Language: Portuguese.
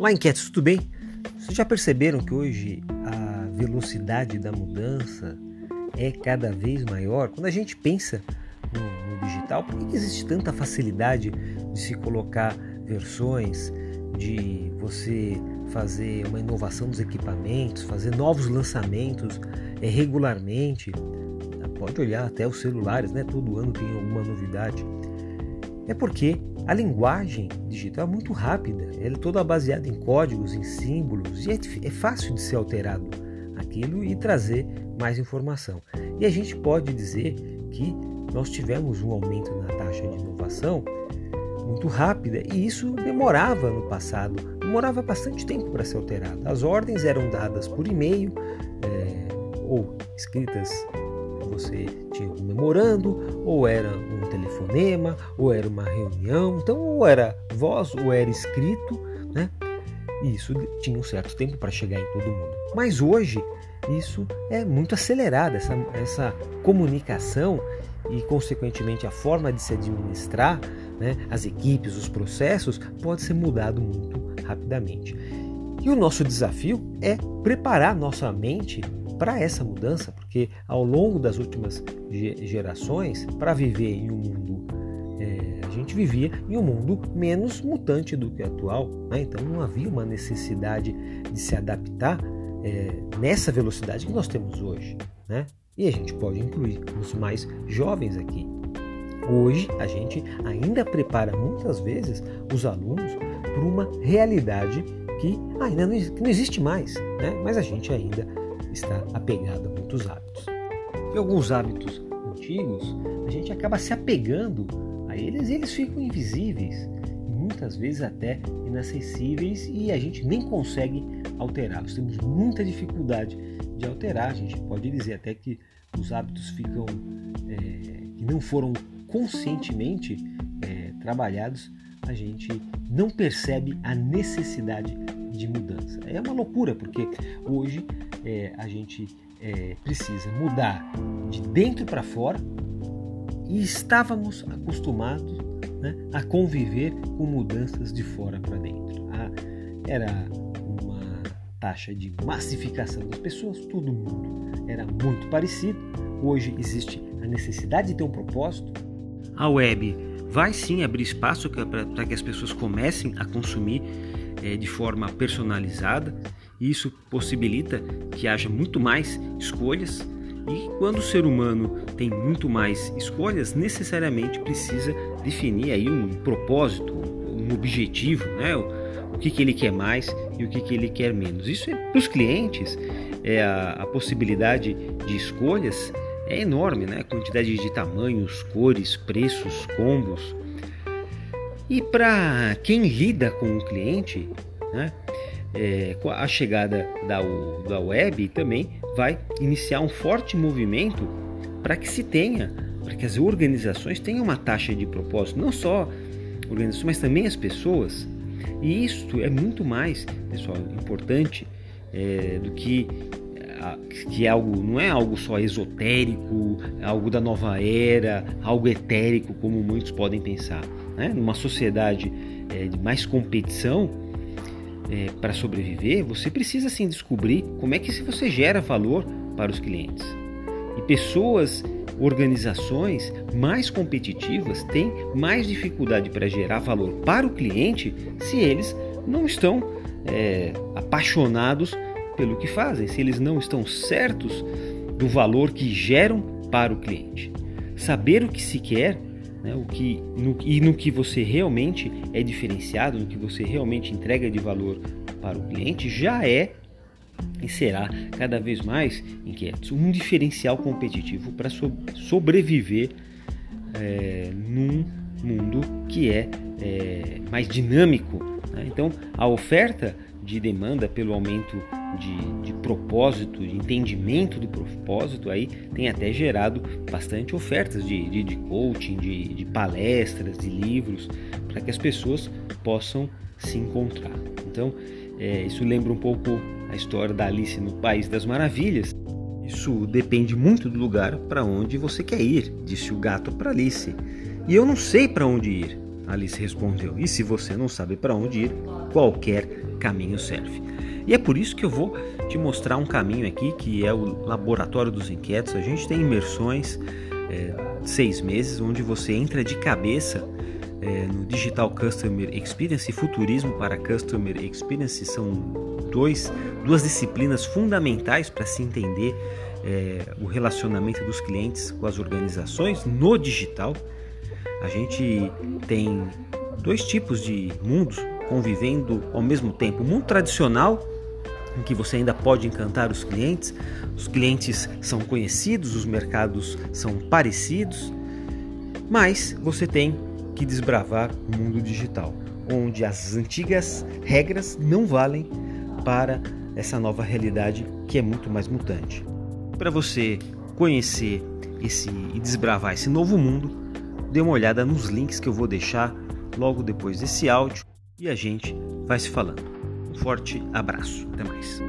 Olá, inquietos, tudo bem? Vocês já perceberam que hoje a velocidade da mudança é cada vez maior? Quando a gente pensa no, no digital, por que existe tanta facilidade de se colocar versões, de você fazer uma inovação dos equipamentos, fazer novos lançamentos é, regularmente? Pode olhar até os celulares, né? Todo ano tem alguma novidade. É porque a linguagem digital é muito rápida, ela é toda baseada em códigos, em símbolos, e é, é fácil de ser alterado aquilo e trazer mais informação. E a gente pode dizer que nós tivemos um aumento na taxa de inovação muito rápida e isso demorava no passado, demorava bastante tempo para ser alterado. As ordens eram dadas por e-mail é, ou escritas você tinha um memorando, ou era um telefonema, ou era uma reunião, então ou era voz ou era escrito, né? E isso tinha um certo tempo para chegar em todo mundo. Mas hoje isso é muito acelerado, essa, essa comunicação e, consequentemente, a forma de se administrar, né, as equipes, os processos, pode ser mudado muito rapidamente. E o nosso desafio é preparar nossa mente para essa mudança, porque ao longo das últimas gerações, para viver em um mundo, é, a gente vivia em um mundo menos mutante do que atual, né? então não havia uma necessidade de se adaptar é, nessa velocidade que nós temos hoje. Né? E a gente pode incluir os mais jovens aqui. Hoje a gente ainda prepara muitas vezes os alunos para uma realidade que ainda não, que não existe mais, né? mas a gente ainda está apegado a muitos hábitos. E alguns hábitos antigos, a gente acaba se apegando a eles e eles ficam invisíveis, muitas vezes até inacessíveis e a gente nem consegue alterá-los. Temos muita dificuldade de alterar. A gente pode dizer até que os hábitos ficam é, que não foram conscientemente é, trabalhados, a gente não percebe a necessidade de mudança. É uma loucura, porque hoje é, a gente é, precisa mudar de dentro para fora e estávamos acostumados né, a conviver com mudanças de fora para dentro. Ah, era uma taxa de massificação das pessoas, todo mundo era muito parecido. Hoje existe a necessidade de ter um propósito. A web vai sim abrir espaço para que as pessoas comecem a consumir é, de forma personalizada. Isso possibilita que haja muito mais escolhas e quando o ser humano tem muito mais escolhas, necessariamente precisa definir aí um propósito, um objetivo, né? o, que, que ele quer mais e o que, que ele quer menos. Isso é, para os clientes, é a, a possibilidade de escolhas é enorme, né? A quantidade de tamanhos, cores, preços, combos. E para quem lida com o cliente, né, é, a chegada da, da web também vai iniciar um forte movimento para que se tenha, para que as organizações tenham uma taxa de propósito, não só organizações, mas também as pessoas. E isso é muito mais, pessoal, importante é, do que que é algo não é algo só esotérico, algo da nova era, algo etérico como muitos podem pensar. Né? Numa sociedade é, de mais competição, é, para sobreviver, você precisa sim descobrir como é que você gera valor para os clientes. E pessoas, organizações mais competitivas têm mais dificuldade para gerar valor para o cliente se eles não estão é, apaixonados pelo que fazem, se eles não estão certos do valor que geram para o cliente. Saber o que se quer né, o que, no, e no que você realmente é diferenciado, no que você realmente entrega de valor para o cliente, já é e será cada vez mais inquietos um diferencial competitivo para so, sobreviver é, num mundo que é, é mais dinâmico. Né? Então, a oferta de demanda pelo aumento de, de propósito, de entendimento do propósito, aí tem até gerado bastante ofertas de, de, de coaching, de, de palestras, de livros, para que as pessoas possam se encontrar. Então, é, isso lembra um pouco a história da Alice no País das Maravilhas. Isso depende muito do lugar para onde você quer ir, disse o gato para Alice. E eu não sei para onde ir. Alice respondeu. E se você não sabe para onde ir, qualquer caminho serve. E é por isso que eu vou te mostrar um caminho aqui que é o Laboratório dos Inquietos. A gente tem imersões é, seis meses onde você entra de cabeça é, no Digital Customer Experience e Futurismo para Customer Experience são dois, duas disciplinas fundamentais para se entender é, o relacionamento dos clientes com as organizações no digital. A gente tem dois tipos de mundos convivendo ao mesmo tempo: o mundo tradicional, em que você ainda pode encantar os clientes, os clientes são conhecidos, os mercados são parecidos, mas você tem que desbravar o mundo digital, onde as antigas regras não valem para essa nova realidade que é muito mais mutante. Para você conhecer esse e desbravar esse novo mundo, dê uma olhada nos links que eu vou deixar logo depois desse áudio e a gente vai se falando. Um forte abraço, até mais.